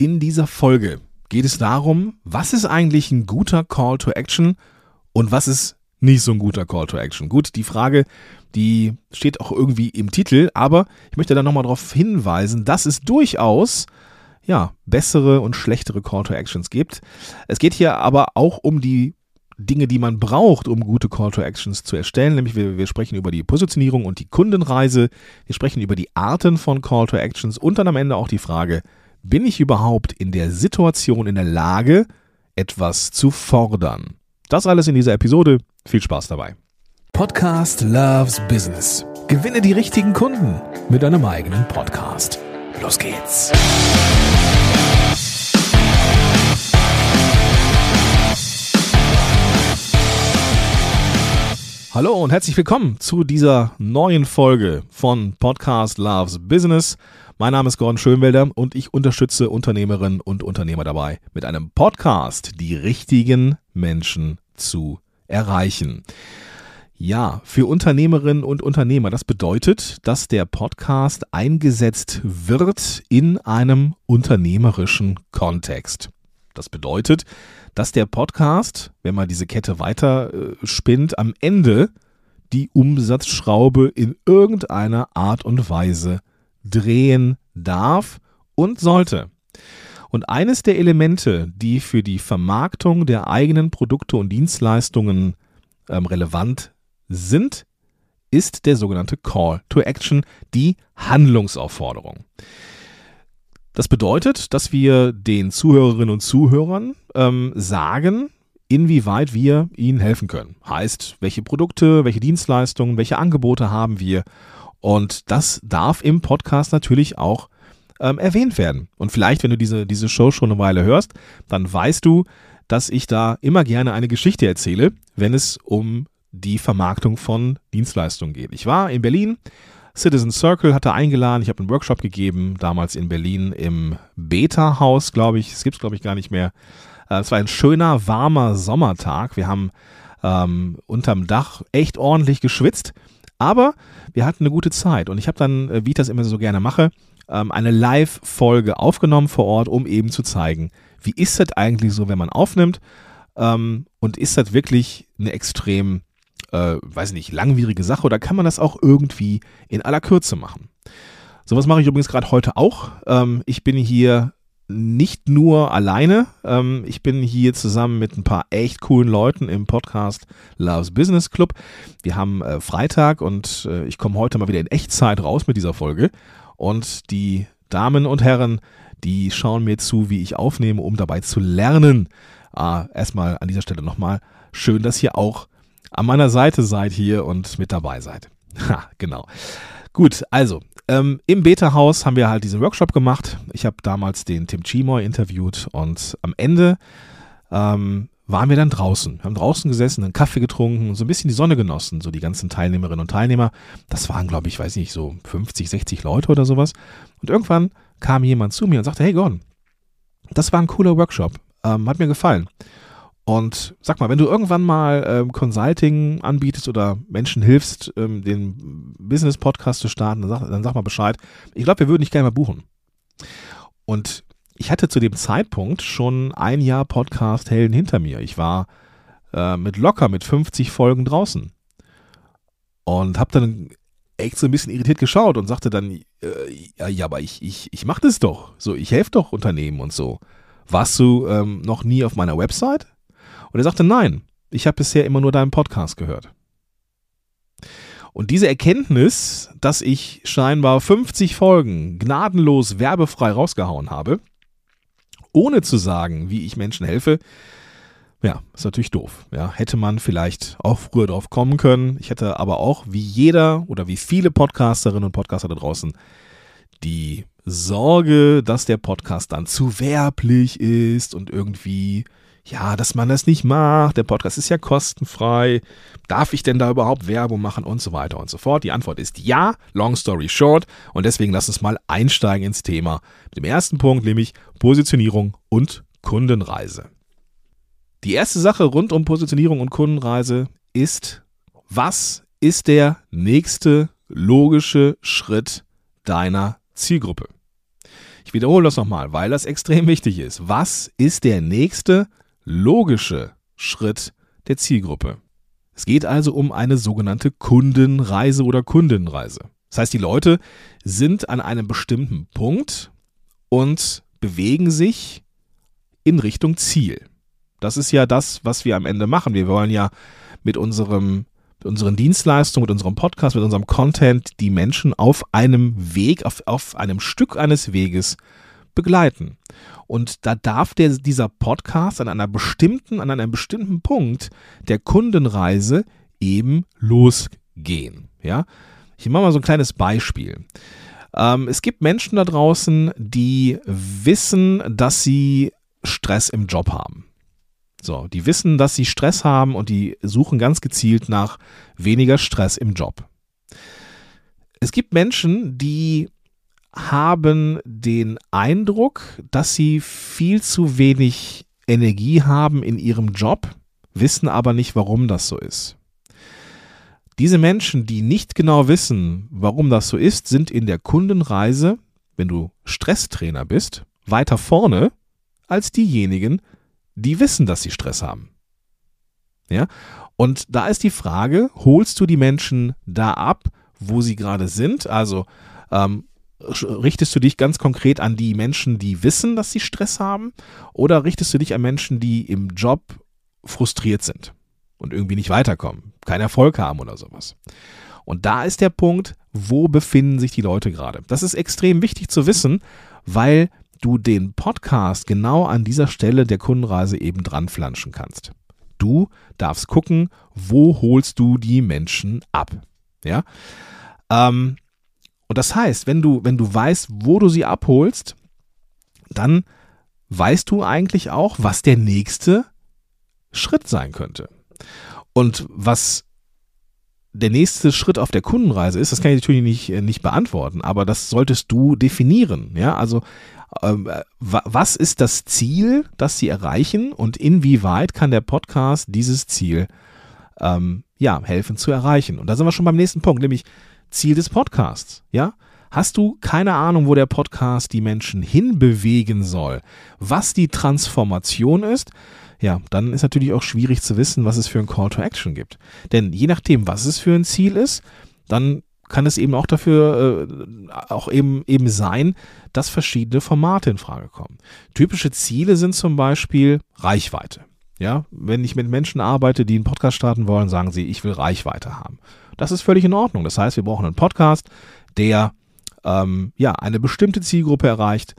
In dieser Folge geht es darum, was ist eigentlich ein guter Call to Action und was ist nicht so ein guter Call to Action. Gut, die Frage, die steht auch irgendwie im Titel, aber ich möchte da nochmal darauf hinweisen, dass es durchaus ja, bessere und schlechtere Call to Actions gibt. Es geht hier aber auch um die Dinge, die man braucht, um gute Call to Actions zu erstellen. Nämlich wir, wir sprechen über die Positionierung und die Kundenreise. Wir sprechen über die Arten von Call to Actions und dann am Ende auch die Frage, bin ich überhaupt in der Situation in der Lage, etwas zu fordern? Das alles in dieser Episode. Viel Spaß dabei. Podcast Loves Business. Gewinne die richtigen Kunden mit deinem eigenen Podcast. Los geht's. Hallo und herzlich willkommen zu dieser neuen Folge von Podcast Loves Business. Mein Name ist Gordon Schönwelder und ich unterstütze Unternehmerinnen und Unternehmer dabei, mit einem Podcast die richtigen Menschen zu erreichen. Ja, für Unternehmerinnen und Unternehmer. Das bedeutet, dass der Podcast eingesetzt wird in einem unternehmerischen Kontext. Das bedeutet, dass der Podcast, wenn man diese Kette weiter äh, spinnt, am Ende die Umsatzschraube in irgendeiner Art und Weise drehen darf und sollte. Und eines der Elemente, die für die Vermarktung der eigenen Produkte und Dienstleistungen ähm, relevant sind, ist der sogenannte Call to Action, die Handlungsaufforderung. Das bedeutet, dass wir den Zuhörerinnen und Zuhörern ähm, sagen, inwieweit wir ihnen helfen können. Heißt, welche Produkte, welche Dienstleistungen, welche Angebote haben wir und das darf im Podcast natürlich auch ähm, erwähnt werden. Und vielleicht, wenn du diese, diese Show schon eine Weile hörst, dann weißt du, dass ich da immer gerne eine Geschichte erzähle, wenn es um die Vermarktung von Dienstleistungen geht. Ich war in Berlin, Citizen Circle hatte eingeladen, ich habe einen Workshop gegeben, damals in Berlin im Beta-Haus, glaube ich. Es gibt es, glaube ich, gar nicht mehr. Äh, es war ein schöner, warmer Sommertag. Wir haben ähm, unterm Dach echt ordentlich geschwitzt. Aber wir hatten eine gute Zeit und ich habe dann, äh, wie ich das immer so gerne mache, ähm, eine Live-Folge aufgenommen vor Ort, um eben zu zeigen, wie ist das eigentlich so, wenn man aufnimmt ähm, und ist das wirklich eine extrem, äh, weiß nicht, langwierige Sache oder kann man das auch irgendwie in aller Kürze machen? Sowas mache ich übrigens gerade heute auch. Ähm, ich bin hier nicht nur alleine. Ähm, ich bin hier zusammen mit ein paar echt coolen Leuten im Podcast Loves Business Club. Wir haben äh, Freitag und äh, ich komme heute mal wieder in Echtzeit raus mit dieser Folge. Und die Damen und Herren, die schauen mir zu, wie ich aufnehme, um dabei zu lernen. Ah, erstmal an dieser Stelle nochmal schön, dass ihr auch an meiner Seite seid hier und mit dabei seid. Ha, genau. Gut, also ähm, Im Beta-Haus haben wir halt diesen Workshop gemacht. Ich habe damals den Tim Chimoy interviewt und am Ende ähm, waren wir dann draußen. Wir haben draußen gesessen, einen Kaffee getrunken und so ein bisschen die Sonne genossen, so die ganzen Teilnehmerinnen und Teilnehmer. Das waren, glaube ich, weiß nicht, so 50, 60 Leute oder sowas. Und irgendwann kam jemand zu mir und sagte, hey Gordon, das war ein cooler Workshop, ähm, hat mir gefallen. Und sag mal, wenn du irgendwann mal ähm, Consulting anbietest oder Menschen hilfst, ähm, den Business-Podcast zu starten, dann sag, dann sag mal Bescheid. Ich glaube, wir würden dich gerne mal buchen. Und ich hatte zu dem Zeitpunkt schon ein Jahr Podcast-Helden hinter mir. Ich war äh, mit locker mit 50 Folgen draußen. Und habe dann echt so ein bisschen irritiert geschaut und sagte dann, äh, ja, aber ich, ich, ich mache das doch. So, ich helfe doch Unternehmen und so. Warst du ähm, noch nie auf meiner Website? Und er sagte, nein, ich habe bisher immer nur deinen Podcast gehört. Und diese Erkenntnis, dass ich scheinbar 50 Folgen gnadenlos werbefrei rausgehauen habe, ohne zu sagen, wie ich Menschen helfe, ja, ist natürlich doof. Ja, hätte man vielleicht auch früher drauf kommen können. Ich hätte aber auch, wie jeder oder wie viele Podcasterinnen und Podcaster da draußen, die Sorge, dass der Podcast dann zu werblich ist und irgendwie ja, dass man das nicht macht, der Podcast ist ja kostenfrei, darf ich denn da überhaupt Werbung machen und so weiter und so fort. Die Antwort ist ja, long story short und deswegen lass uns mal einsteigen ins Thema mit dem ersten Punkt, nämlich Positionierung und Kundenreise. Die erste Sache rund um Positionierung und Kundenreise ist, was ist der nächste logische Schritt deiner Zielgruppe? Ich wiederhole das nochmal, weil das extrem wichtig ist. Was ist der nächste logische Schritt der Zielgruppe? Es geht also um eine sogenannte Kundenreise oder Kundenreise. Das heißt, die Leute sind an einem bestimmten Punkt und bewegen sich in Richtung Ziel. Das ist ja das, was wir am Ende machen. Wir wollen ja mit unserem mit unseren Dienstleistungen, mit unserem Podcast, mit unserem Content die Menschen auf einem Weg, auf, auf einem Stück eines Weges begleiten. Und da darf der, dieser Podcast an einer bestimmten, an einem bestimmten Punkt der Kundenreise eben losgehen. Ja, ich mache mal so ein kleines Beispiel. Ähm, es gibt Menschen da draußen, die wissen, dass sie Stress im Job haben. So, die wissen, dass sie Stress haben und die suchen ganz gezielt nach weniger Stress im Job. Es gibt Menschen, die haben den Eindruck, dass sie viel zu wenig Energie haben in ihrem Job, wissen aber nicht, warum das so ist. Diese Menschen, die nicht genau wissen, warum das so ist, sind in der Kundenreise, wenn du Stresstrainer bist, weiter vorne als diejenigen, die wissen, dass sie Stress haben. Ja? Und da ist die Frage, holst du die Menschen da ab, wo sie gerade sind? Also ähm, richtest du dich ganz konkret an die Menschen, die wissen, dass sie Stress haben? Oder richtest du dich an Menschen, die im Job frustriert sind und irgendwie nicht weiterkommen, keinen Erfolg haben oder sowas? Und da ist der Punkt, wo befinden sich die Leute gerade? Das ist extrem wichtig zu wissen, weil du den Podcast genau an dieser Stelle der Kundenreise eben dran flanschen kannst. Du darfst gucken, wo holst du die Menschen ab. Ja. Ähm, und das heißt, wenn du, wenn du weißt, wo du sie abholst, dann weißt du eigentlich auch, was der nächste Schritt sein könnte. Und was der nächste Schritt auf der Kundenreise ist, das kann ich natürlich nicht, nicht beantworten, aber das solltest du definieren. Ja, also ähm, was ist das Ziel, das Sie erreichen und inwieweit kann der Podcast dieses Ziel ähm, ja, helfen zu erreichen? Und da sind wir schon beim nächsten Punkt, nämlich Ziel des Podcasts. Ja, Hast du keine Ahnung, wo der Podcast die Menschen hinbewegen soll, was die Transformation ist? Ja, dann ist natürlich auch schwierig zu wissen, was es für ein Call to Action gibt. Denn je nachdem, was es für ein Ziel ist, dann kann es eben auch dafür äh, auch eben eben sein, dass verschiedene Formate in Frage kommen. Typische Ziele sind zum Beispiel Reichweite. Ja, wenn ich mit Menschen arbeite, die einen Podcast starten wollen, sagen sie, ich will Reichweite haben. Das ist völlig in Ordnung. Das heißt, wir brauchen einen Podcast, der ähm, ja eine bestimmte Zielgruppe erreicht.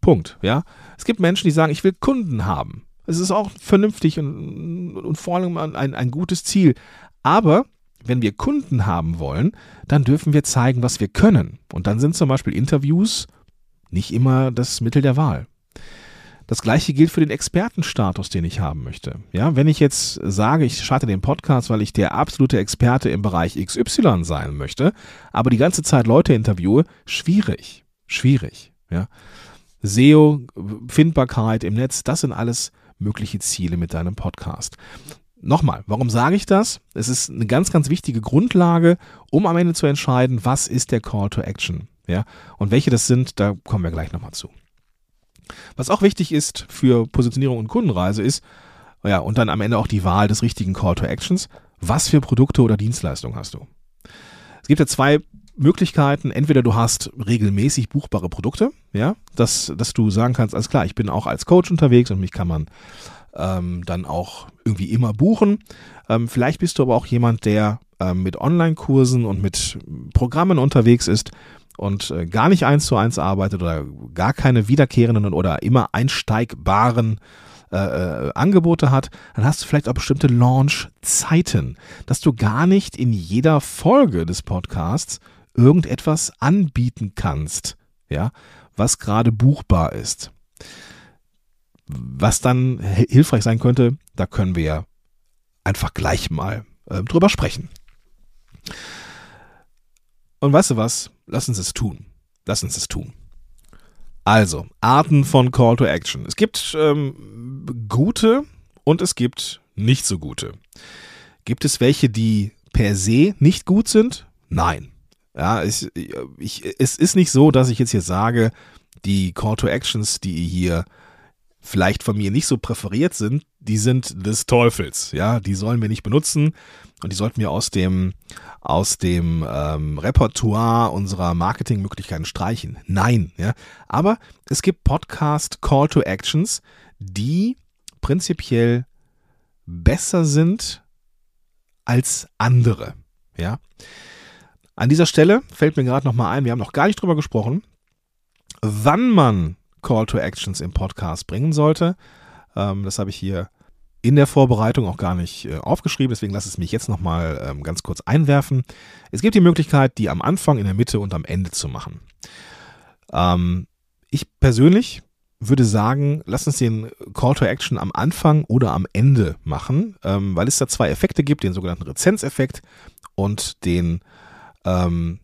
Punkt. Ja, es gibt Menschen, die sagen, ich will Kunden haben. Es ist auch vernünftig und, und vor allem ein, ein gutes Ziel. Aber wenn wir Kunden haben wollen, dann dürfen wir zeigen, was wir können. Und dann sind zum Beispiel Interviews nicht immer das Mittel der Wahl. Das gleiche gilt für den Expertenstatus, den ich haben möchte. Ja, wenn ich jetzt sage, ich starte den Podcast, weil ich der absolute Experte im Bereich XY sein möchte, aber die ganze Zeit Leute interviewe, schwierig, schwierig. Ja, SEO, Findbarkeit im Netz, das sind alles mögliche Ziele mit deinem Podcast. Nochmal, warum sage ich das? Es ist eine ganz, ganz wichtige Grundlage, um am Ende zu entscheiden, was ist der Call to Action. Ja, und welche das sind, da kommen wir gleich nochmal zu. Was auch wichtig ist für Positionierung und Kundenreise ist, ja, und dann am Ende auch die Wahl des richtigen Call to Actions. Was für Produkte oder Dienstleistungen hast du? Es gibt ja zwei Möglichkeiten. Entweder du hast regelmäßig buchbare Produkte, ja, dass, dass du sagen kannst, alles klar, ich bin auch als Coach unterwegs und mich kann man ähm, dann auch irgendwie immer buchen. Ähm, vielleicht bist du aber auch jemand, der ähm, mit Online-Kursen und mit Programmen unterwegs ist und äh, gar nicht eins zu eins arbeitet oder gar keine wiederkehrenden oder immer einsteigbaren äh, äh, Angebote hat, dann hast du vielleicht auch bestimmte Launch-Zeiten, dass du gar nicht in jeder Folge des Podcasts irgendetwas anbieten kannst, ja, was gerade buchbar ist. Was dann hilfreich sein könnte, da können wir einfach gleich mal äh, drüber sprechen. Und weißt du was? Lass uns es tun. Lass uns es tun. Also, Arten von Call to Action. Es gibt ähm, gute und es gibt nicht so gute. Gibt es welche, die per se nicht gut sind? Nein. Ja, ich, ich, es ist nicht so, dass ich jetzt hier sage, die Call to Actions, die hier vielleicht von mir nicht so präferiert sind, die sind des Teufels. Ja, die sollen wir nicht benutzen und die sollten wir aus dem aus dem ähm, Repertoire unserer Marketingmöglichkeiten streichen. Nein, ja. Aber es gibt Podcast Call to Actions, die prinzipiell besser sind als andere. Ja. An dieser Stelle fällt mir gerade noch mal ein, wir haben noch gar nicht drüber gesprochen, wann man Call to Actions im Podcast bringen sollte. Ähm, das habe ich hier in der Vorbereitung auch gar nicht äh, aufgeschrieben, deswegen lasse es mich jetzt nochmal ähm, ganz kurz einwerfen. Es gibt die Möglichkeit, die am Anfang, in der Mitte und am Ende zu machen. Ähm, ich persönlich würde sagen, lass uns den Call to Action am Anfang oder am Ende machen, ähm, weil es da zwei Effekte gibt, den sogenannten Rezenzeffekt und den ähm,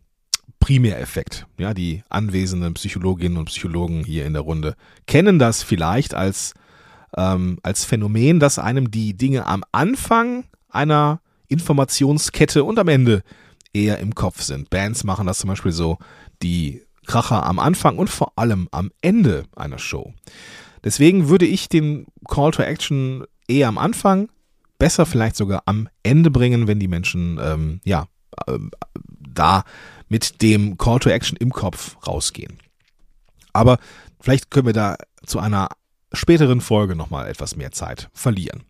Primäreffekt. Ja, die anwesenden Psychologinnen und Psychologen hier in der Runde kennen das vielleicht als, ähm, als Phänomen, dass einem die Dinge am Anfang einer Informationskette und am Ende eher im Kopf sind. Bands machen das zum Beispiel so, die Kracher am Anfang und vor allem am Ende einer Show. Deswegen würde ich den Call to Action eher am Anfang, besser vielleicht sogar am Ende bringen, wenn die Menschen ähm, ja da mit dem Call to Action im Kopf rausgehen. Aber vielleicht können wir da zu einer späteren Folge nochmal etwas mehr Zeit verlieren.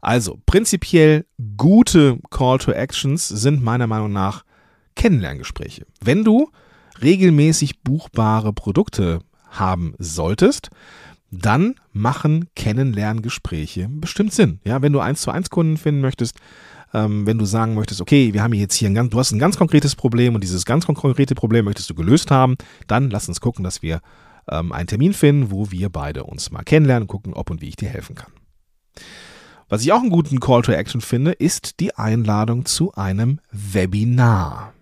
Also, prinzipiell gute Call to Actions sind meiner Meinung nach Kennenlerngespräche. Wenn du regelmäßig buchbare Produkte haben solltest, dann machen Kennenlerngespräche bestimmt Sinn. Ja, wenn du eins zu eins Kunden finden möchtest, ähm, wenn du sagen möchtest, okay, wir haben jetzt hier ein ganz, du hast ein ganz konkretes Problem und dieses ganz konkrete Problem möchtest du gelöst haben, dann lass uns gucken, dass wir ähm, einen Termin finden, wo wir beide uns mal kennenlernen gucken, ob und wie ich dir helfen kann. Was ich auch einen guten Call to Action finde, ist die Einladung zu einem Webinar.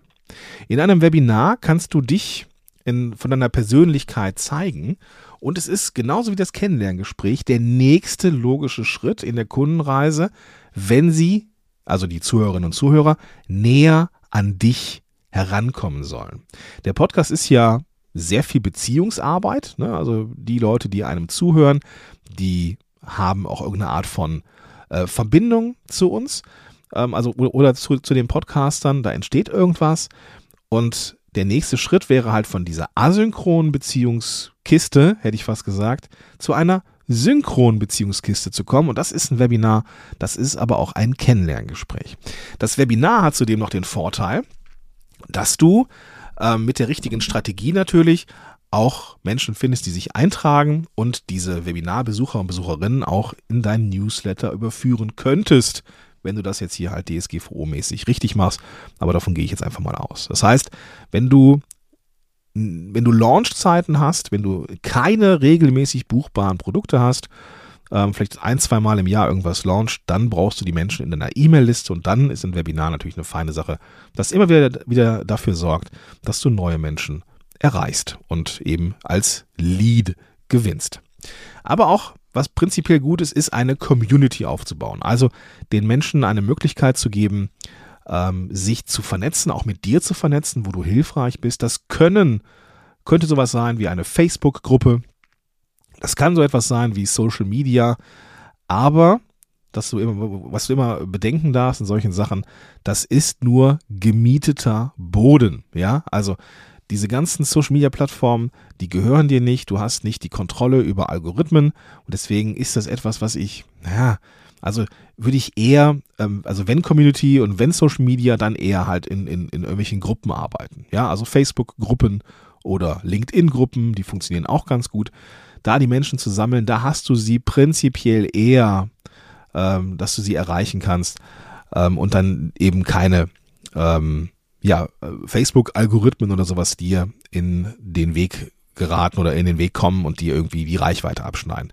In einem Webinar kannst du dich in, von deiner Persönlichkeit zeigen und es ist genauso wie das Kennenlerngespräch der nächste logische Schritt in der Kundenreise, wenn sie also die Zuhörerinnen und Zuhörer, näher an dich herankommen sollen. Der Podcast ist ja sehr viel Beziehungsarbeit. Ne? Also die Leute, die einem zuhören, die haben auch irgendeine Art von äh, Verbindung zu uns. Ähm, also oder zu, zu den Podcastern, da entsteht irgendwas. Und der nächste Schritt wäre halt von dieser asynchronen Beziehungskiste, hätte ich fast gesagt, zu einer Synchron-Beziehungskiste zu kommen. Und das ist ein Webinar, das ist aber auch ein Kennenlerngespräch. Das Webinar hat zudem noch den Vorteil, dass du äh, mit der richtigen Strategie natürlich auch Menschen findest, die sich eintragen und diese Webinarbesucher und Besucherinnen auch in deinen Newsletter überführen könntest, wenn du das jetzt hier halt DSGVO-mäßig richtig machst. Aber davon gehe ich jetzt einfach mal aus. Das heißt, wenn du wenn du Launchzeiten hast, wenn du keine regelmäßig buchbaren Produkte hast, ähm, vielleicht ein, zwei Mal im Jahr irgendwas launcht, dann brauchst du die Menschen in deiner E-Mail-Liste und dann ist ein Webinar natürlich eine feine Sache, das immer wieder, wieder dafür sorgt, dass du neue Menschen erreichst und eben als Lead gewinnst. Aber auch, was prinzipiell gut ist, ist eine Community aufzubauen. Also den Menschen eine Möglichkeit zu geben, ähm, sich zu vernetzen, auch mit dir zu vernetzen, wo du hilfreich bist. Das können, könnte sowas sein wie eine Facebook-Gruppe. Das kann so etwas sein wie Social Media. Aber, dass du immer, was du immer bedenken darfst in solchen Sachen, das ist nur gemieteter Boden. Ja, also diese ganzen Social Media Plattformen, die gehören dir nicht. Du hast nicht die Kontrolle über Algorithmen. Und deswegen ist das etwas, was ich, naja, also würde ich eher, ähm, also wenn Community und wenn Social Media, dann eher halt in, in, in irgendwelchen Gruppen arbeiten. Ja, also Facebook-Gruppen oder LinkedIn-Gruppen, die funktionieren auch ganz gut. Da die Menschen zu sammeln, da hast du sie prinzipiell eher, ähm, dass du sie erreichen kannst ähm, und dann eben keine ähm, ja, Facebook-Algorithmen oder sowas dir in den Weg geraten oder in den Weg kommen und dir irgendwie die Reichweite abschneiden.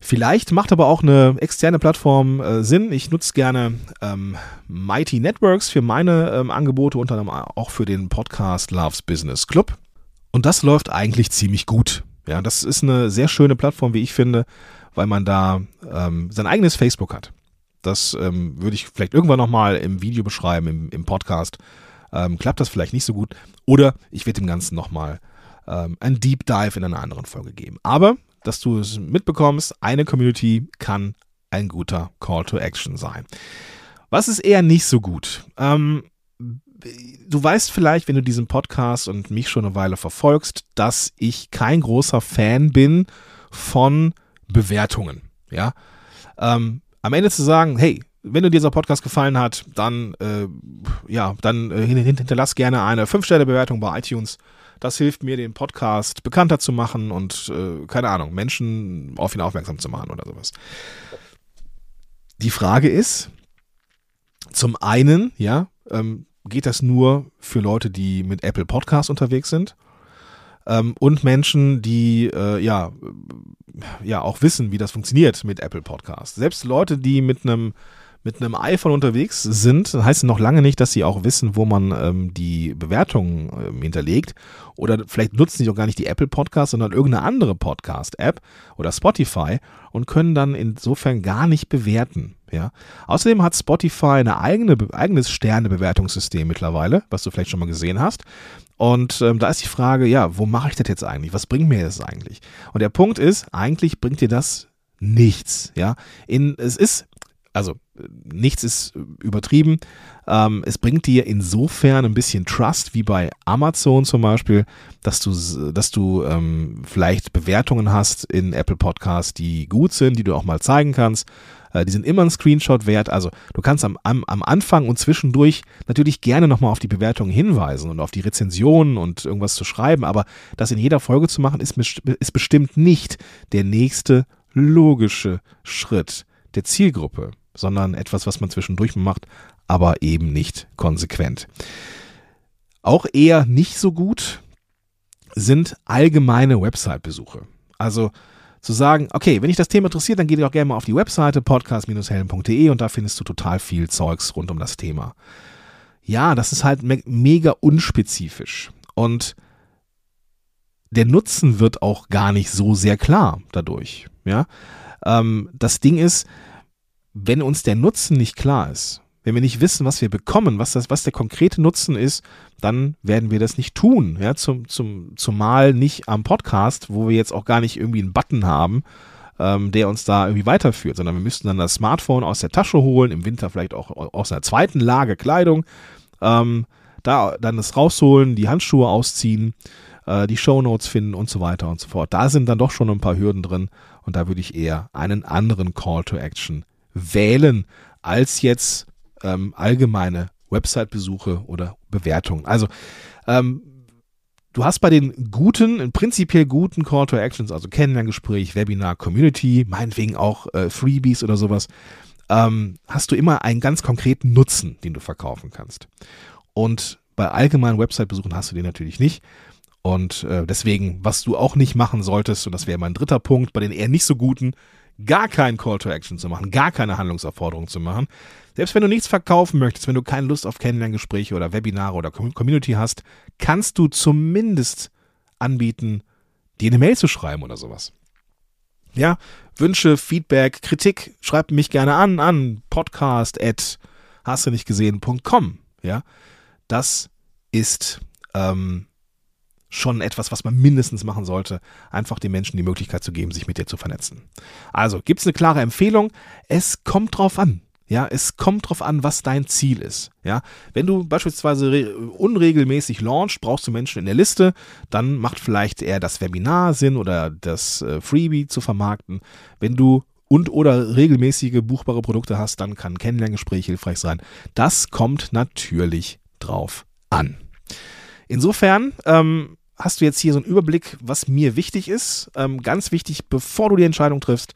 Vielleicht macht aber auch eine externe Plattform äh, Sinn. Ich nutze gerne ähm, Mighty Networks für meine ähm, Angebote, unter anderem auch für den Podcast Loves Business Club. Und das läuft eigentlich ziemlich gut. Ja, das ist eine sehr schöne Plattform, wie ich finde, weil man da ähm, sein eigenes Facebook hat. Das ähm, würde ich vielleicht irgendwann nochmal im Video beschreiben, im, im Podcast. Ähm, klappt das vielleicht nicht so gut. Oder ich werde dem Ganzen nochmal ähm, ein Deep Dive in einer anderen Folge geben. Aber, dass du es mitbekommst, eine Community kann ein guter Call to Action sein. Was ist eher nicht so gut? Ähm, du weißt vielleicht, wenn du diesen Podcast und mich schon eine Weile verfolgst, dass ich kein großer Fan bin von Bewertungen. Ja, ähm, am Ende zu sagen, hey, wenn dir dieser Podcast gefallen hat, dann äh, ja, dann äh, hinterlass gerne eine 5-Sterne-Bewertung bei iTunes. Das hilft mir, den Podcast bekannter zu machen und äh, keine Ahnung, Menschen auf ihn aufmerksam zu machen oder sowas. Die Frage ist, zum einen, ja, ähm, geht das nur für Leute, die mit Apple Podcasts unterwegs sind ähm, und Menschen, die äh, ja, ja auch wissen, wie das funktioniert mit Apple Podcasts. Selbst Leute, die mit einem mit einem iPhone unterwegs sind, heißt noch lange nicht, dass sie auch wissen, wo man ähm, die Bewertungen ähm, hinterlegt. Oder vielleicht nutzen sie auch gar nicht die Apple Podcast, sondern irgendeine andere Podcast-App oder Spotify und können dann insofern gar nicht bewerten. Ja. Außerdem hat Spotify ein eigene, eigenes Sternebewertungssystem mittlerweile, was du vielleicht schon mal gesehen hast. Und ähm, da ist die Frage, ja, wo mache ich das jetzt eigentlich? Was bringt mir das eigentlich? Und der Punkt ist, eigentlich bringt dir das nichts. Ja, in, es ist also nichts ist übertrieben. Ähm, es bringt dir insofern ein bisschen Trust, wie bei Amazon zum Beispiel, dass du, dass du ähm, vielleicht Bewertungen hast in Apple Podcasts, die gut sind, die du auch mal zeigen kannst. Äh, die sind immer ein Screenshot wert. Also du kannst am, am, am Anfang und zwischendurch natürlich gerne nochmal auf die Bewertungen hinweisen und auf die Rezensionen und irgendwas zu schreiben, aber das in jeder Folge zu machen, ist, ist bestimmt nicht der nächste logische Schritt der Zielgruppe sondern etwas, was man zwischendurch macht, aber eben nicht konsequent. Auch eher nicht so gut sind allgemeine Website-Besuche. Also zu sagen, okay, wenn dich das Thema interessiert, dann geh doch gerne mal auf die Webseite podcast-helden.de und da findest du total viel Zeugs rund um das Thema. Ja, das ist halt me mega unspezifisch und der Nutzen wird auch gar nicht so sehr klar dadurch. Ja, ähm, das Ding ist, wenn uns der Nutzen nicht klar ist, wenn wir nicht wissen, was wir bekommen, was, das, was der konkrete Nutzen ist, dann werden wir das nicht tun. Ja, zum, zum, zumal nicht am Podcast, wo wir jetzt auch gar nicht irgendwie einen Button haben, ähm, der uns da irgendwie weiterführt, sondern wir müssten dann das Smartphone aus der Tasche holen, im Winter vielleicht auch aus einer zweiten Lage Kleidung, ähm, da dann das rausholen, die Handschuhe ausziehen, äh, die Shownotes finden und so weiter und so fort. Da sind dann doch schon ein paar Hürden drin und da würde ich eher einen anderen Call to Action wählen als jetzt ähm, allgemeine Website-Besuche oder Bewertungen. Also ähm, du hast bei den guten, prinzipiell guten Call to Actions, also Kennenlerngespräch, Webinar, Community, meinetwegen auch äh, Freebies oder sowas, ähm, hast du immer einen ganz konkreten Nutzen, den du verkaufen kannst. Und bei allgemeinen Website-Besuchen hast du den natürlich nicht. Und äh, deswegen, was du auch nicht machen solltest, und das wäre mein dritter Punkt, bei den eher nicht so guten, gar keinen Call to Action zu machen, gar keine Handlungsaufforderung zu machen. Selbst wenn du nichts verkaufen möchtest, wenn du keine Lust auf Kennenlerngespräche oder Webinare oder Community hast, kannst du zumindest anbieten, dir eine Mail zu schreiben oder sowas. Ja, Wünsche, Feedback, Kritik, schreib mich gerne an, an podcast at hast du nicht gesehen.com. Ja, das ist ähm, schon etwas, was man mindestens machen sollte, einfach den Menschen die Möglichkeit zu geben, sich mit dir zu vernetzen. Also gibt es eine klare Empfehlung. Es kommt drauf an. Ja, es kommt drauf an, was dein Ziel ist. Ja, wenn du beispielsweise unregelmäßig launchst, brauchst du Menschen in der Liste, dann macht vielleicht eher das Webinar Sinn oder das äh, Freebie zu vermarkten. Wenn du und oder regelmäßige buchbare Produkte hast, dann kann ein Kennenlerngespräch hilfreich sein. Das kommt natürlich drauf an. Insofern ähm, hast du jetzt hier so einen Überblick, was mir wichtig ist. Ähm, ganz wichtig, bevor du die Entscheidung triffst,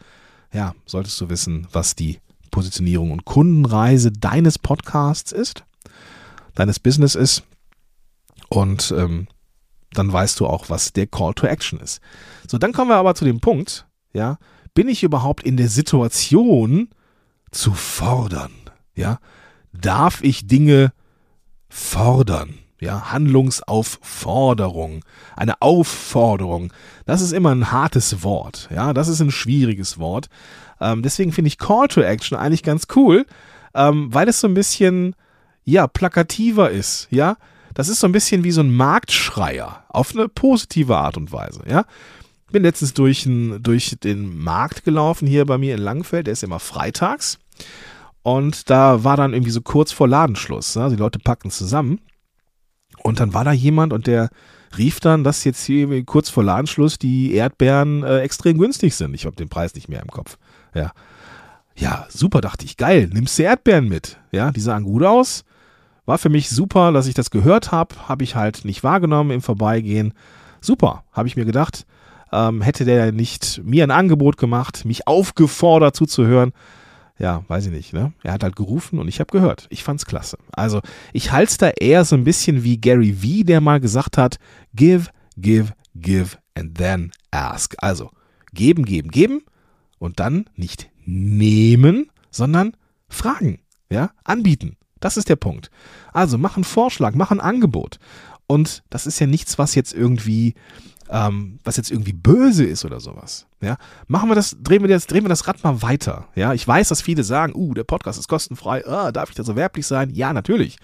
ja, solltest du wissen, was die Positionierung und Kundenreise deines Podcasts ist, deines Business ist. Und ähm, dann weißt du auch, was der Call to Action ist. So, dann kommen wir aber zu dem Punkt, ja, bin ich überhaupt in der Situation zu fordern? Ja, darf ich Dinge fordern? Ja, Handlungsaufforderung, eine Aufforderung. Das ist immer ein hartes Wort, ja, das ist ein schwieriges Wort. Ähm, deswegen finde ich Call to Action eigentlich ganz cool, ähm, weil es so ein bisschen, ja, plakativer ist, ja. das ist so ein bisschen wie so ein Marktschreier auf eine positive Art und Weise, ja. Bin letztens durch, ein, durch den Markt gelaufen hier bei mir in Langfeld, der ist immer freitags. Und da war dann irgendwie so kurz vor Ladenschluss. Ne? Die Leute packten zusammen. Und dann war da jemand und der rief dann, dass jetzt hier kurz vor Ladenschluss die Erdbeeren äh, extrem günstig sind. Ich habe den Preis nicht mehr im Kopf. Ja. Ja, super, dachte ich. Geil, nimmst du Erdbeeren mit. Ja, die sahen gut aus. War für mich super, dass ich das gehört habe. Habe ich halt nicht wahrgenommen im Vorbeigehen. Super, habe ich mir gedacht. Ähm, hätte der nicht mir ein Angebot gemacht, mich aufgefordert zuzuhören, ja, weiß ich nicht, ne? Er hat halt gerufen und ich habe gehört. Ich fand's klasse. Also, ich halte da eher so ein bisschen wie Gary V, der mal gesagt hat, give, give, give and then ask. Also, geben, geben, geben und dann nicht nehmen, sondern fragen, ja, anbieten. Das ist der Punkt. Also, mach einen Vorschlag, mach ein Angebot. Und das ist ja nichts, was jetzt irgendwie ähm, was jetzt irgendwie böse ist oder sowas. Ja, machen wir das, drehen wir das, drehen wir das Rad mal weiter. Ja, ich weiß, dass viele sagen, uh, der Podcast ist kostenfrei, ah, darf ich da so werblich sein? Ja, natürlich.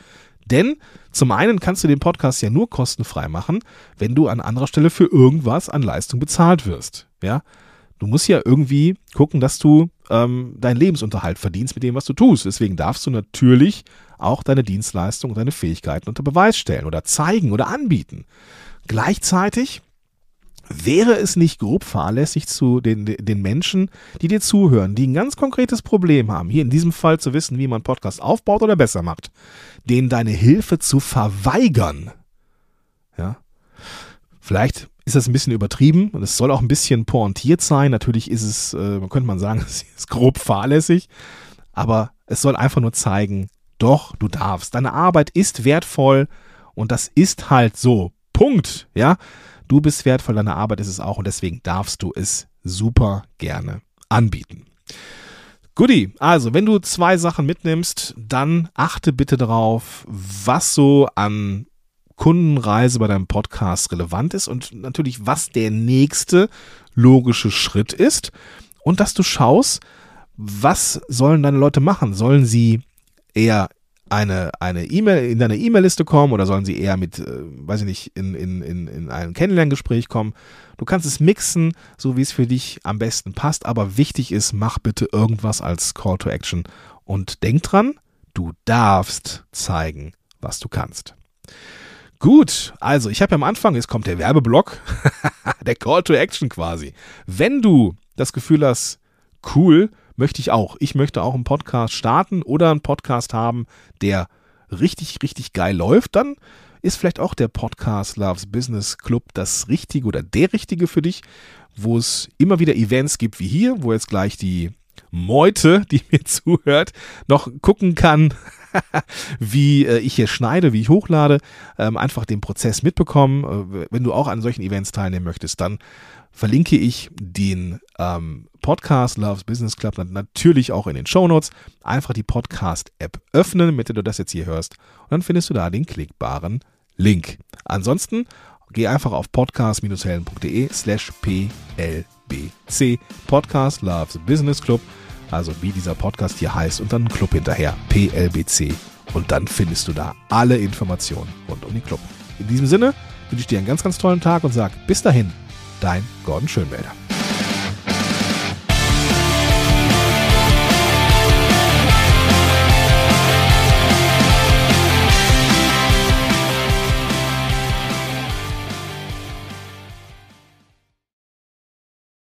Denn zum einen kannst du den Podcast ja nur kostenfrei machen, wenn du an anderer Stelle für irgendwas an Leistung bezahlt wirst. Ja, du musst ja irgendwie gucken, dass du ähm, deinen Lebensunterhalt verdienst mit dem, was du tust. Deswegen darfst du natürlich auch deine Dienstleistung und deine Fähigkeiten unter Beweis stellen oder zeigen oder anbieten. Gleichzeitig Wäre es nicht grob fahrlässig zu den, den Menschen, die dir zuhören, die ein ganz konkretes Problem haben, hier in diesem Fall zu wissen, wie man Podcast aufbaut oder besser macht, denen deine Hilfe zu verweigern? Ja. Vielleicht ist das ein bisschen übertrieben und es soll auch ein bisschen pointiert sein. Natürlich ist es, äh, könnte man sagen, es ist grob fahrlässig, aber es soll einfach nur zeigen, doch, du darfst. Deine Arbeit ist wertvoll und das ist halt so. Punkt. Ja. Du bist wertvoll, deine Arbeit ist es auch und deswegen darfst du es super gerne anbieten. Goodie, also wenn du zwei Sachen mitnimmst, dann achte bitte darauf, was so an Kundenreise bei deinem Podcast relevant ist und natürlich, was der nächste logische Schritt ist und dass du schaust, was sollen deine Leute machen? Sollen sie eher eine eine E-Mail in deine E-Mail-Liste kommen oder sollen sie eher mit, äh, weiß ich nicht, in, in, in, in ein Kennenlerngespräch kommen. Du kannst es mixen, so wie es für dich am besten passt, aber wichtig ist, mach bitte irgendwas als Call to Action und denk dran, du darfst zeigen, was du kannst. Gut, also ich habe ja am Anfang, jetzt kommt der Werbeblock, der Call to Action quasi. Wenn du das Gefühl hast, cool, möchte ich auch. Ich möchte auch einen Podcast starten oder einen Podcast haben, der richtig, richtig geil läuft, dann ist vielleicht auch der Podcast Loves Business Club das Richtige oder der Richtige für dich, wo es immer wieder Events gibt wie hier, wo jetzt gleich die Meute, die mir zuhört, noch gucken kann, wie äh, ich hier schneide, wie ich hochlade, ähm, einfach den Prozess mitbekommen. Äh, wenn du auch an solchen Events teilnehmen möchtest, dann verlinke ich den ähm, Podcast Loves Business Club natürlich auch in den Show Notes. Einfach die Podcast-App öffnen, mit der du das jetzt hier hörst. Und dann findest du da den klickbaren Link. Ansonsten geh einfach auf podcast-helden.de slash plbc. Podcast Loves Business Club. Also wie dieser Podcast hier heißt und dann Club hinterher. PLBC. Und dann findest du da alle Informationen rund um den Club. In diesem Sinne wünsche ich dir einen ganz, ganz tollen Tag und sag bis dahin dein Gordon Schönwälder.